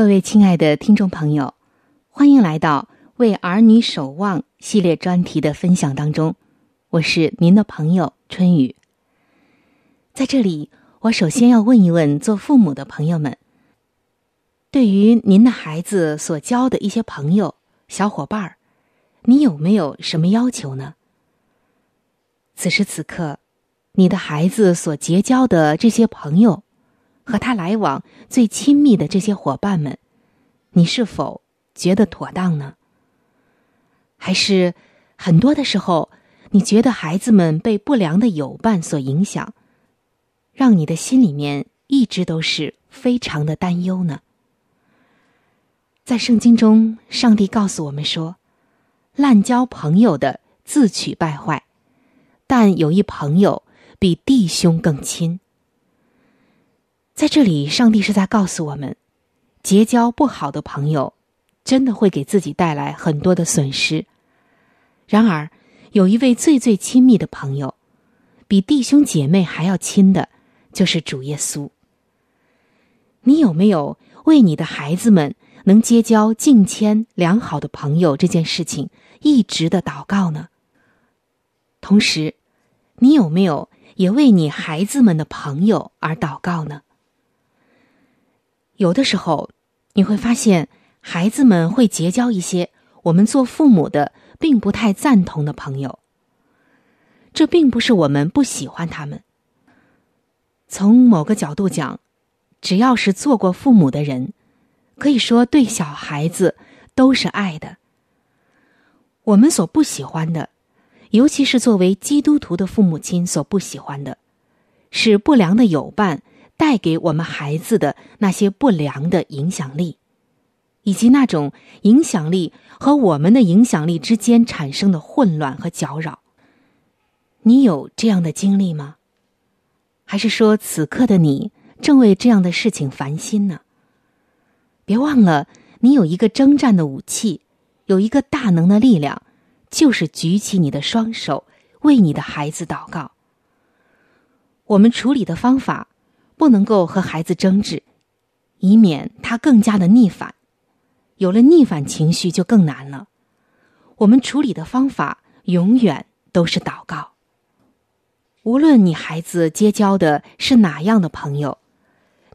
各位亲爱的听众朋友，欢迎来到《为儿女守望》系列专题的分享当中。我是您的朋友春雨。在这里，我首先要问一问做父母的朋友们：对于您的孩子所交的一些朋友、小伙伴儿，你有没有什么要求呢？此时此刻，你的孩子所结交的这些朋友。和他来往最亲密的这些伙伴们，你是否觉得妥当呢？还是很多的时候，你觉得孩子们被不良的友伴所影响，让你的心里面一直都是非常的担忧呢？在圣经中，上帝告诉我们说：“滥交朋友的自取败坏，但有一朋友比弟兄更亲。”在这里，上帝是在告诉我们，结交不好的朋友，真的会给自己带来很多的损失。然而，有一位最最亲密的朋友，比弟兄姐妹还要亲的，就是主耶稣。你有没有为你的孩子们能结交敬谦良好的朋友这件事情一直的祷告呢？同时，你有没有也为你孩子们的朋友而祷告呢？有的时候，你会发现孩子们会结交一些我们做父母的并不太赞同的朋友。这并不是我们不喜欢他们。从某个角度讲，只要是做过父母的人，可以说对小孩子都是爱的。我们所不喜欢的，尤其是作为基督徒的父母亲所不喜欢的，是不良的友伴带给我们孩子的那些不良的影响力，以及那种影响力和我们的影响力之间产生的混乱和搅扰。你有这样的经历吗？还是说此刻的你正为这样的事情烦心呢？别忘了，你有一个征战的武器，有一个大能的力量，就是举起你的双手，为你的孩子祷告。我们处理的方法，不能够和孩子争执，以免他更加的逆反。有了逆反情绪，就更难了。我们处理的方法，永远都是祷告。无论你孩子结交的是哪样的朋友，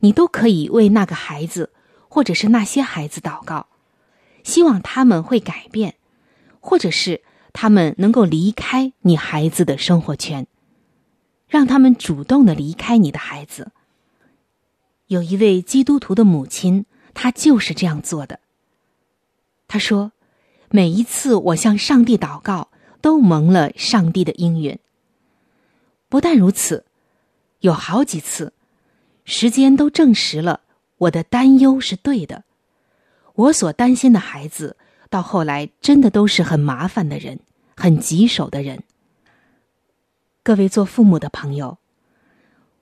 你都可以为那个孩子。或者是那些孩子祷告，希望他们会改变，或者是他们能够离开你孩子的生活圈，让他们主动的离开你的孩子。有一位基督徒的母亲，她就是这样做的。她说：“每一次我向上帝祷告，都蒙了上帝的应允。不但如此，有好几次，时间都证实了。”我的担忧是对的，我所担心的孩子，到后来真的都是很麻烦的人，很棘手的人。各位做父母的朋友，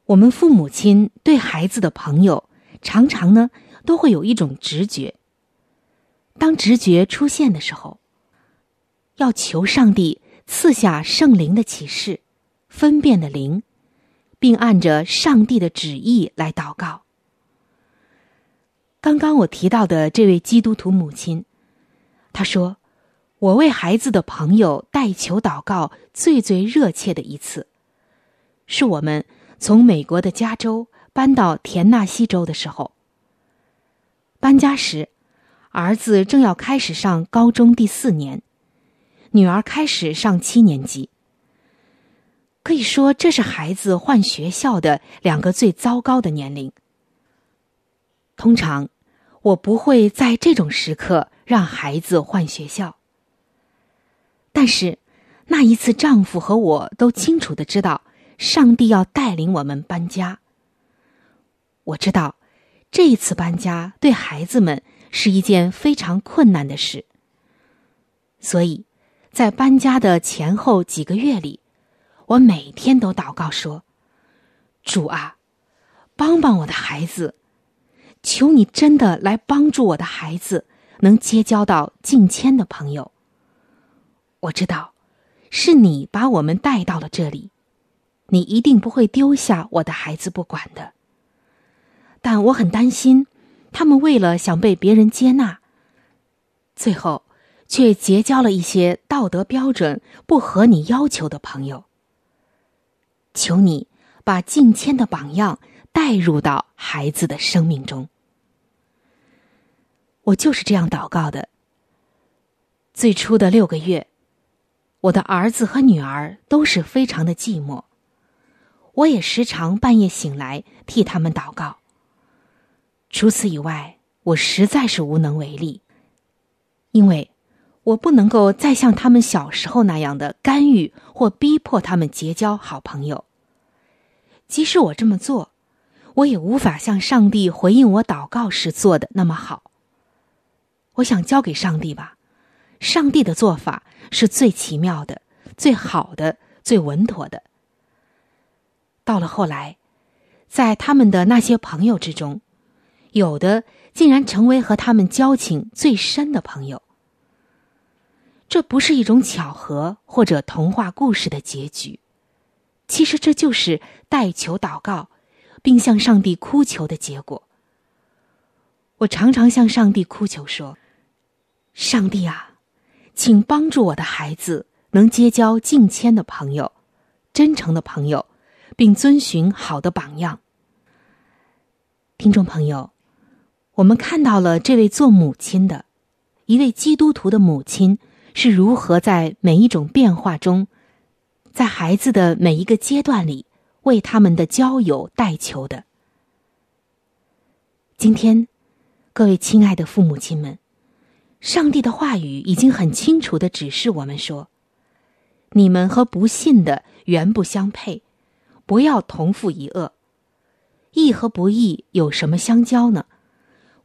我们父母亲对孩子的朋友，常常呢都会有一种直觉。当直觉出现的时候，要求上帝赐下圣灵的启示、分辨的灵，并按着上帝的旨意来祷告。刚刚我提到的这位基督徒母亲，她说：“我为孩子的朋友代求祷告最最热切的一次，是我们从美国的加州搬到田纳西州的时候。搬家时，儿子正要开始上高中第四年，女儿开始上七年级。可以说，这是孩子换学校的两个最糟糕的年龄。通常。”我不会在这种时刻让孩子换学校。但是，那一次，丈夫和我都清楚的知道，上帝要带领我们搬家。我知道，这一次搬家对孩子们是一件非常困难的事。所以，在搬家的前后几个月里，我每天都祷告说：“主啊，帮帮我的孩子。”求你真的来帮助我的孩子，能结交到近迁的朋友。我知道，是你把我们带到了这里，你一定不会丢下我的孩子不管的。但我很担心，他们为了想被别人接纳，最后却结交了一些道德标准不合你要求的朋友。求你把近迁的榜样带入到孩子的生命中。我就是这样祷告的。最初的六个月，我的儿子和女儿都是非常的寂寞，我也时常半夜醒来替他们祷告。除此以外，我实在是无能为力，因为我不能够再像他们小时候那样的干预或逼迫他们结交好朋友。即使我这么做，我也无法像上帝回应我祷告时做的那么好。我想交给上帝吧，上帝的做法是最奇妙的、最好的、最稳妥的。到了后来，在他们的那些朋友之中，有的竟然成为和他们交情最深的朋友。这不是一种巧合或者童话故事的结局，其实这就是代求祷告，并向上帝哭求的结果。我常常向上帝哭求说。上帝啊，请帮助我的孩子能结交敬谦的朋友、真诚的朋友，并遵循好的榜样。听众朋友，我们看到了这位做母亲的，一位基督徒的母亲是如何在每一种变化中，在孩子的每一个阶段里为他们的交友代求的。今天。各位亲爱的父母亲们，上帝的话语已经很清楚的指示我们说：你们和不信的原不相配，不要同父一恶。义和不义有什么相交呢？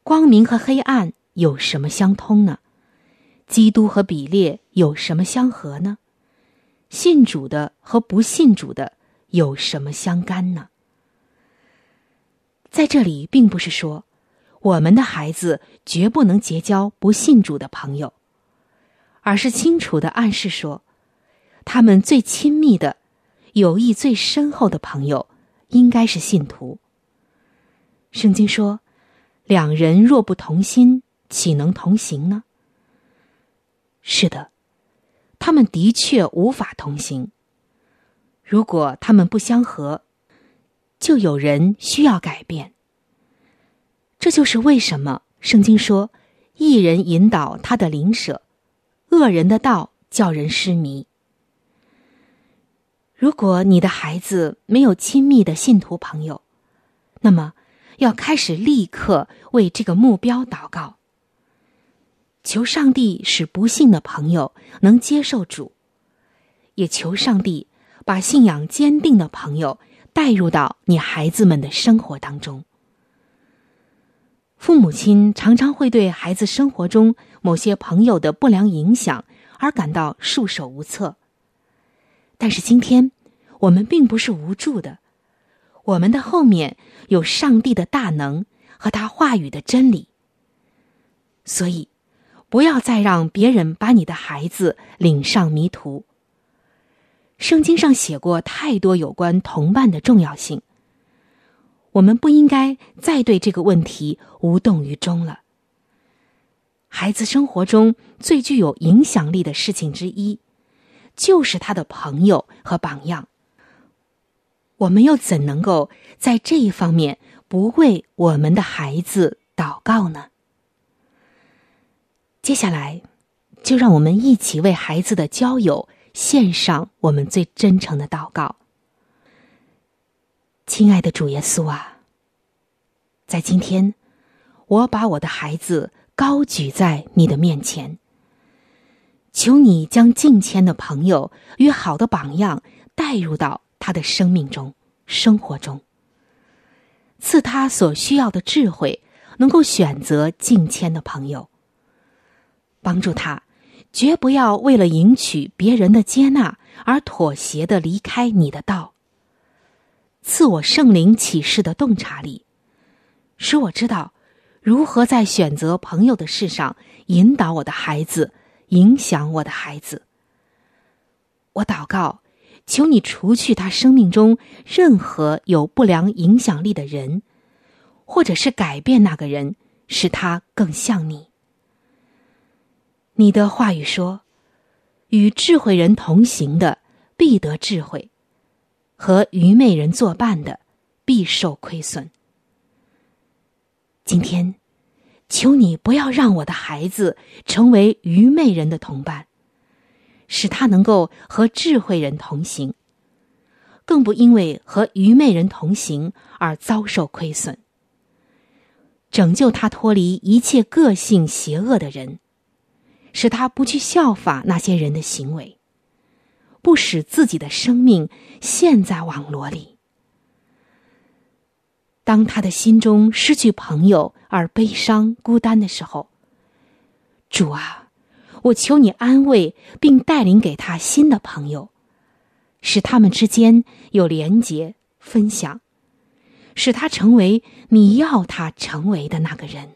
光明和黑暗有什么相通呢？基督和比列有什么相合呢？信主的和不信主的有什么相干呢？在这里，并不是说。我们的孩子绝不能结交不信主的朋友，而是清楚的暗示说，他们最亲密的、友谊最深厚的朋友应该是信徒。圣经说：“两人若不同心，岂能同行呢？”是的，他们的确无法同行。如果他们不相合，就有人需要改变。这就是为什么圣经说：“一人引导他的灵舍，恶人的道叫人失迷。”如果你的孩子没有亲密的信徒朋友，那么要开始立刻为这个目标祷告，求上帝使不幸的朋友能接受主，也求上帝把信仰坚定的朋友带入到你孩子们的生活当中。父母亲常常会对孩子生活中某些朋友的不良影响而感到束手无策。但是今天，我们并不是无助的，我们的后面有上帝的大能和他话语的真理。所以，不要再让别人把你的孩子领上迷途。圣经上写过太多有关同伴的重要性。我们不应该再对这个问题无动于衷了。孩子生活中最具有影响力的事情之一，就是他的朋友和榜样。我们又怎能够在这一方面不为我们的孩子祷告呢？接下来，就让我们一起为孩子的交友献上我们最真诚的祷告。亲爱的主耶稣啊，在今天，我把我的孩子高举在你的面前，求你将敬谦的朋友与好的榜样带入到他的生命中、生活中，赐他所需要的智慧，能够选择敬谦的朋友，帮助他绝不要为了赢取别人的接纳而妥协的离开你的道。赐我圣灵启示的洞察力，使我知道如何在选择朋友的事上引导我的孩子，影响我的孩子。我祷告，求你除去他生命中任何有不良影响力的人，或者是改变那个人，使他更像你。你的话语说：“与智慧人同行的，必得智慧。”和愚昧人作伴的，必受亏损。今天，求你不要让我的孩子成为愚昧人的同伴，使他能够和智慧人同行，更不因为和愚昧人同行而遭受亏损。拯救他脱离一切个性邪恶的人，使他不去效法那些人的行为。不使自己的生命陷在网罗里。当他的心中失去朋友而悲伤孤单的时候，主啊，我求你安慰并带领给他新的朋友，使他们之间有连结、分享，使他成为你要他成为的那个人，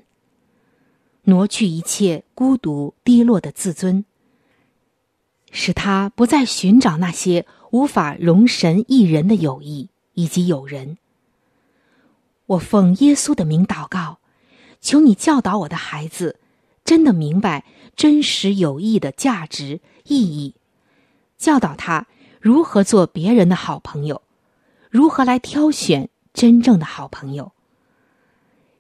挪去一切孤独低落的自尊。使他不再寻找那些无法容神一人的友谊以及友人。我奉耶稣的名祷告，求你教导我的孩子，真的明白真实友谊的价值意义，教导他如何做别人的好朋友，如何来挑选真正的好朋友，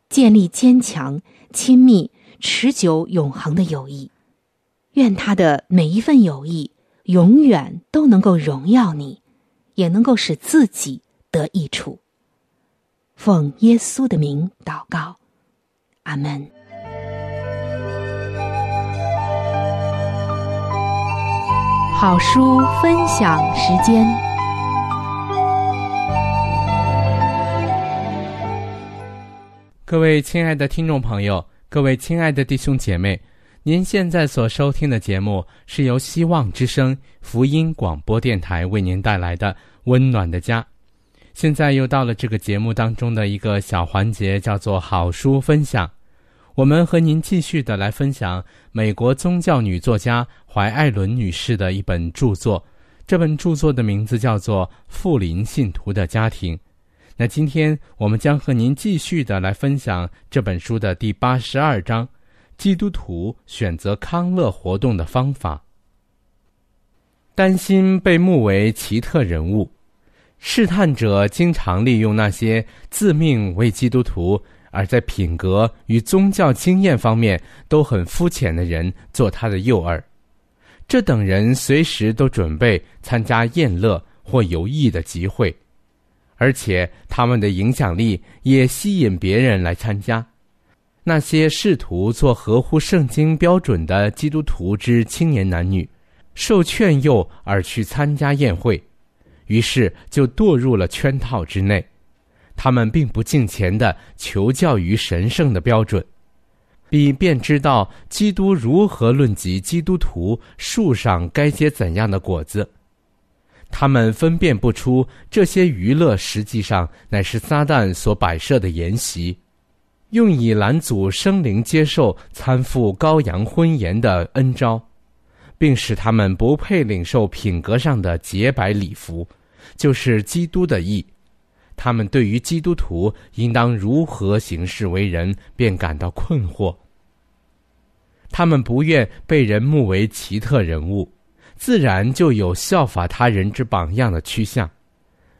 建立坚强、亲密、持久、永恒的友谊。愿他的每一份友谊永远都能够荣耀你，也能够使自己得益处。奉耶稣的名祷告。阿门。好书分享时间。各位亲爱的听众朋友各位亲爱的弟兄姐妹您现在所收听的节目是由希望之声福音广播电台为您带来的温暖的家现在又到了这个节目当中的一个小环节，叫做好书分享。我们和您继续的来分享美国宗教女作家怀艾伦女士的一本著作，这本著作的名字叫做《富林信徒的家庭》。那今天我们将和您继续的来分享这本书的第八十二章：基督徒选择康乐活动的方法。担心被目为奇特人物，试探者经常利用那些自命为基督徒而在品格与宗教经验方面都很肤浅的人做他的诱饵。这等人随时都准备参加宴乐或游艺的集会。而且他们的影响力也吸引别人来参加。那些试图做合乎圣经标准的基督徒之青年男女，受劝诱而去参加宴会，于是就堕入了圈套之内。他们并不敬虔的求教于神圣的标准，比便知道基督如何论及基督徒树上该结怎样的果子。他们分辨不出这些娱乐实际上乃是撒旦所摆设的筵席，用以拦阻生灵接受参赴羔羊婚宴的恩招，并使他们不配领受品格上的洁白礼服，就是基督的义。他们对于基督徒应当如何行事为人，便感到困惑。他们不愿被人目为奇特人物。自然就有效法他人之榜样的趋向，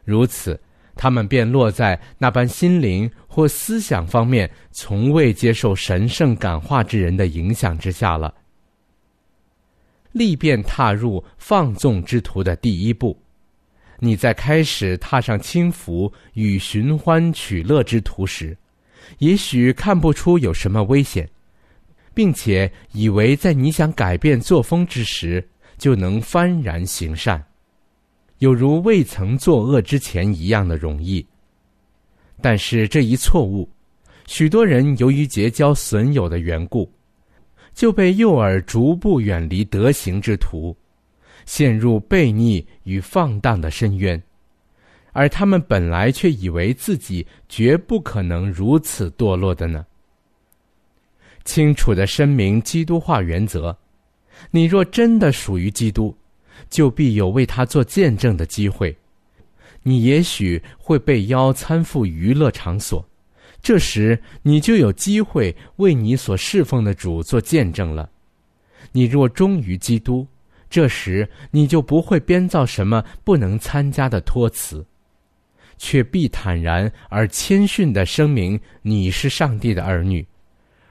如此，他们便落在那般心灵或思想方面从未接受神圣感化之人的影响之下了。力便踏入放纵之途的第一步，你在开始踏上轻浮与寻欢取乐之途时，也许看不出有什么危险，并且以为在你想改变作风之时。就能幡然行善，有如未曾作恶之前一样的容易。但是这一错误，许多人由于结交损友的缘故，就被诱饵逐步远离德行之途，陷入悖逆与放荡的深渊，而他们本来却以为自己绝不可能如此堕落的呢。清楚的声明基督化原则。你若真的属于基督，就必有为他做见证的机会。你也许会被邀参赴娱乐场所，这时你就有机会为你所侍奉的主做见证了。你若忠于基督，这时你就不会编造什么不能参加的托词，却必坦然而谦逊地声明你是上帝的儿女。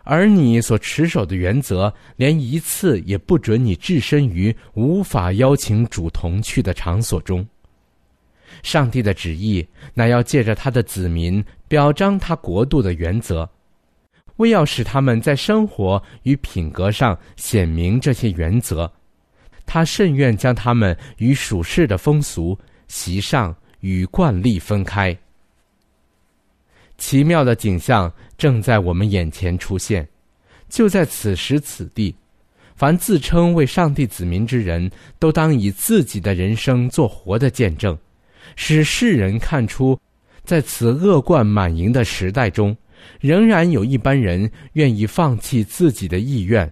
而你所持守的原则，连一次也不准你置身于无法邀请主同去的场所中。上帝的旨意乃要借着他的子民表彰他国度的原则，为要使他们在生活与品格上显明这些原则。他甚愿将他们与属世的风俗习上与惯例分开。奇妙的景象正在我们眼前出现，就在此时此地，凡自称为上帝子民之人都当以自己的人生做活的见证，使世人看出，在此恶贯满盈的时代中，仍然有一般人愿意放弃自己的意愿，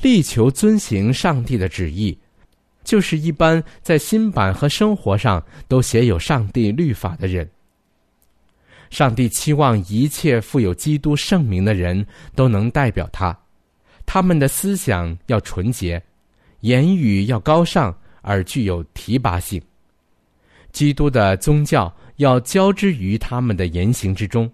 力求遵行上帝的旨意，就是一般在新版和生活上都写有上帝律法的人。上帝期望一切富有基督圣名的人都能代表他，他们的思想要纯洁，言语要高尚而具有提拔性。基督的宗教要交织于他们的言行之中。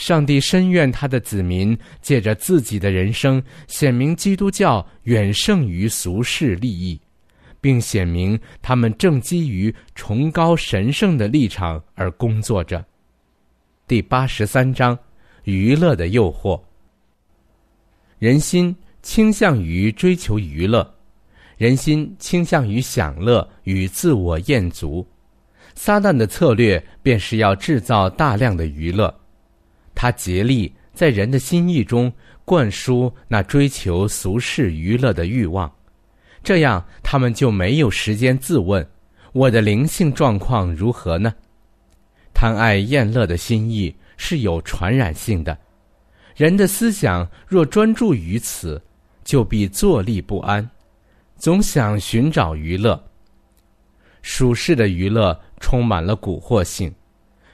上帝深愿他的子民借着自己的人生显明基督教远胜于俗世利益，并显明他们正基于崇高神圣的立场而工作着。第八十三章，娱乐的诱惑。人心倾向于追求娱乐，人心倾向于享乐与自我厌足。撒旦的策略便是要制造大量的娱乐，他竭力在人的心意中灌输那追求俗世娱乐的欲望，这样他们就没有时间自问：我的灵性状况如何呢？贪爱厌乐的心意是有传染性的，人的思想若专注于此，就必坐立不安，总想寻找娱乐。属世的娱乐充满了蛊惑性，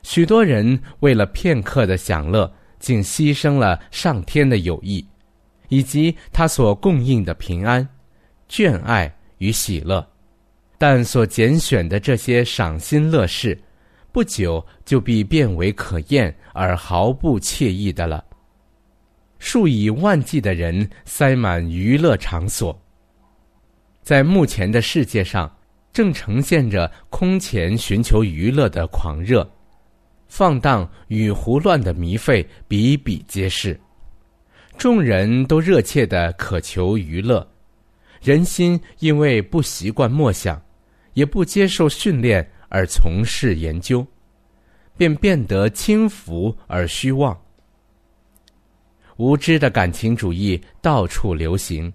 许多人为了片刻的享乐，竟牺牲了上天的友谊，以及他所供应的平安、眷爱与喜乐。但所拣选的这些赏心乐事，不久就必变为可厌而毫不惬意的了。数以万计的人塞满娱乐场所，在目前的世界上。正呈现着空前寻求娱乐的狂热，放荡与胡乱的迷费比比皆是，众人都热切的渴求娱乐，人心因为不习惯默想，也不接受训练而从事研究，便变得轻浮而虚妄。无知的感情主义到处流行，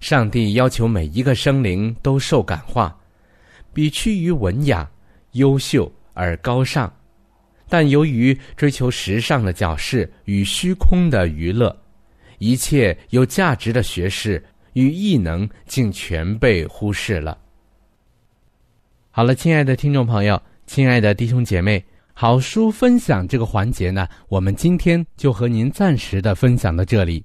上帝要求每一个生灵都受感化。比趋于文雅、优秀而高尚，但由于追求时尚的矫饰与虚空的娱乐，一切有价值的学识与异能竟全被忽视了。好了，亲爱的听众朋友，亲爱的弟兄姐妹，好书分享这个环节呢，我们今天就和您暂时的分享到这里。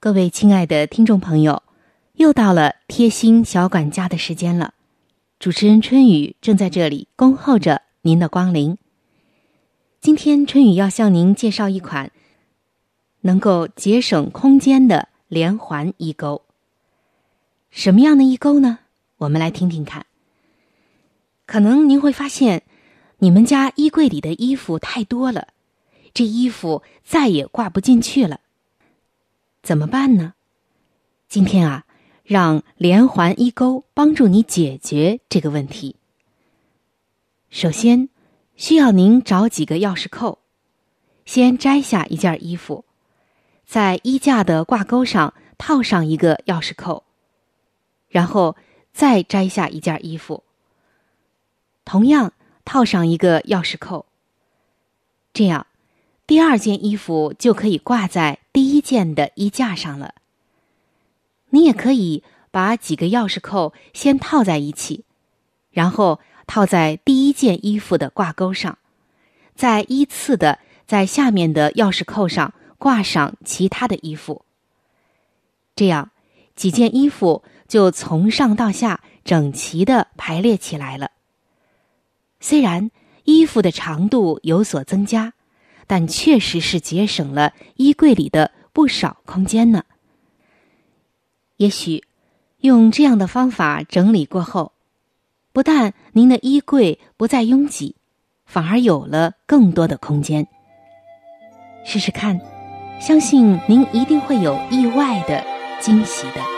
各位亲爱的听众朋友，又到了贴心小管家的时间了。主持人春雨正在这里恭候着您的光临。今天春雨要向您介绍一款能够节省空间的连环衣钩。什么样的衣钩呢？我们来听听看。可能您会发现，你们家衣柜里的衣服太多了，这衣服再也挂不进去了。怎么办呢？今天啊，让连环衣钩帮助你解决这个问题。首先，需要您找几个钥匙扣，先摘下一件衣服，在衣架的挂钩上套上一个钥匙扣，然后再摘下一件衣服，同样套上一个钥匙扣，这样。第二件衣服就可以挂在第一件的衣架上了。你也可以把几个钥匙扣先套在一起，然后套在第一件衣服的挂钩上，再依次的在下面的钥匙扣上挂上其他的衣服。这样，几件衣服就从上到下整齐的排列起来了。虽然衣服的长度有所增加。但确实是节省了衣柜里的不少空间呢。也许用这样的方法整理过后，不但您的衣柜不再拥挤，反而有了更多的空间。试试看，相信您一定会有意外的惊喜的。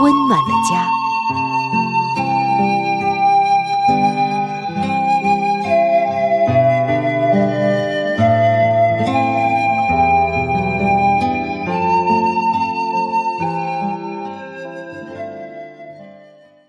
温暖的家。